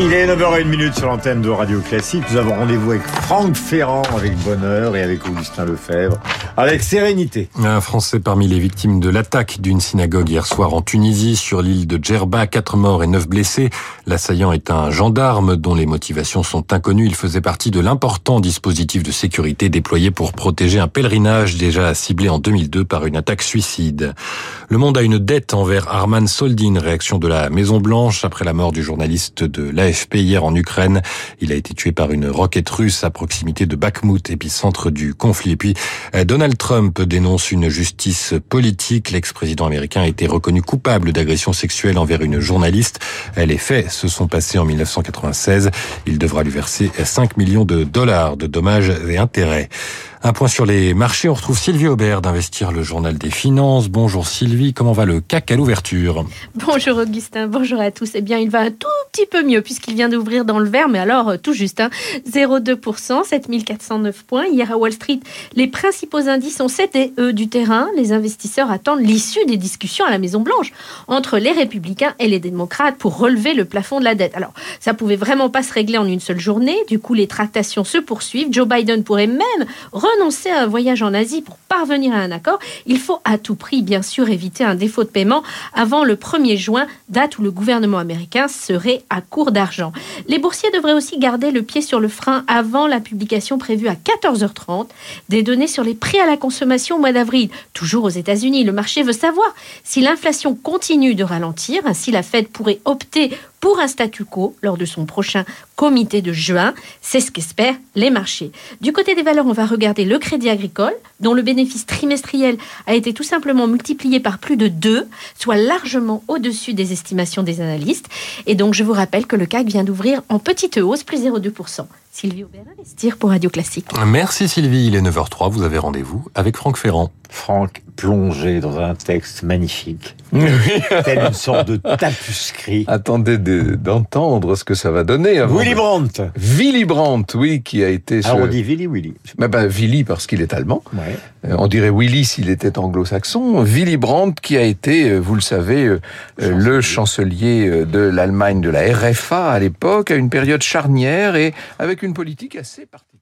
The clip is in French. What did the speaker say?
Il est 9h01 sur l'antenne de Radio Classique. Nous avons rendez-vous avec Franck Ferrand avec bonheur et avec Augustin Lefebvre avec sérénité. Un Français parmi les victimes de l'attaque d'une synagogue hier soir en Tunisie sur l'île de Djerba, quatre morts et neuf blessés. L'assaillant est un gendarme dont les motivations sont inconnues. Il faisait partie de l'important dispositif de sécurité déployé pour protéger un pèlerinage déjà ciblé en 2002 par une attaque suicide. Le monde a une dette envers Arman Soldin, réaction de la Maison Blanche après la mort du journaliste de l'AFP hier en Ukraine. Il a été tué par une roquette russe à proximité de Bakhmut, épicentre du conflit. Et puis, euh, Donald Trump dénonce une justice politique. L'ex-président américain a été reconnu coupable d'agression sexuelle envers une journaliste. Les faits se sont passés en 1996. Il devra lui verser 5 millions de dollars de dommages et intérêts. Un point sur les marchés, on retrouve Sylvie Aubert d'Investir le Journal des Finances. Bonjour Sylvie, comment va le CAC à l'ouverture Bonjour Augustin, bonjour à tous. Eh bien, il va un tout petit peu mieux puisqu'il vient d'ouvrir dans le vert, mais alors euh, tout juste, hein, 0,2%, 7409 points. Hier à Wall Street, les principaux indices ont cédé, eux, du terrain. Les investisseurs attendent l'issue des discussions à la Maison-Blanche entre les républicains et les démocrates pour relever le plafond de la dette. Alors, ça pouvait vraiment pas se régler en une seule journée. Du coup, les tractations se poursuivent. Joe Biden pourrait même renoncer à un voyage en Asie pour parvenir à un accord, il faut à tout prix, bien sûr, éviter un défaut de paiement avant le 1er juin, date où le gouvernement américain serait à court d'argent. Les boursiers devraient aussi garder le pied sur le frein avant la publication prévue à 14h30 des données sur les prix à la consommation au mois d'avril. Toujours aux États-Unis, le marché veut savoir si l'inflation continue de ralentir, ainsi la Fed pourrait opter pour un statu quo lors de son prochain comité de juin. C'est ce qu'espèrent les marchés. Du côté des valeurs, on va regarder le crédit agricole, dont le bénéfice trimestriel a été tout simplement multiplié par plus de 2, soit largement au-dessus des estimations des analystes. Et donc, je vous rappelle que le CAC vient d'ouvrir en petite hausse, plus 0,2%. Sylvie Aubert, Investir pour Radio Classique. Merci Sylvie, il est 9h03, vous avez rendez-vous avec Franck Ferrand. Franck plongé dans un texte magnifique, tel une sorte de tapuscrit. Attendez d'entendre ce que ça va donner. Avant Willy Brandt. Willy Brandt, oui, qui a été. Alors on dit Willy Willy. Ben, ben, Willy parce qu'il est allemand. Ouais. Euh, on dirait Willy s'il était anglo-saxon. Willy Brandt qui a été, euh, vous le savez, euh, chancelier. le chancelier de l'Allemagne de la RFA à l'époque, à une période charnière et avec une politique assez particulière.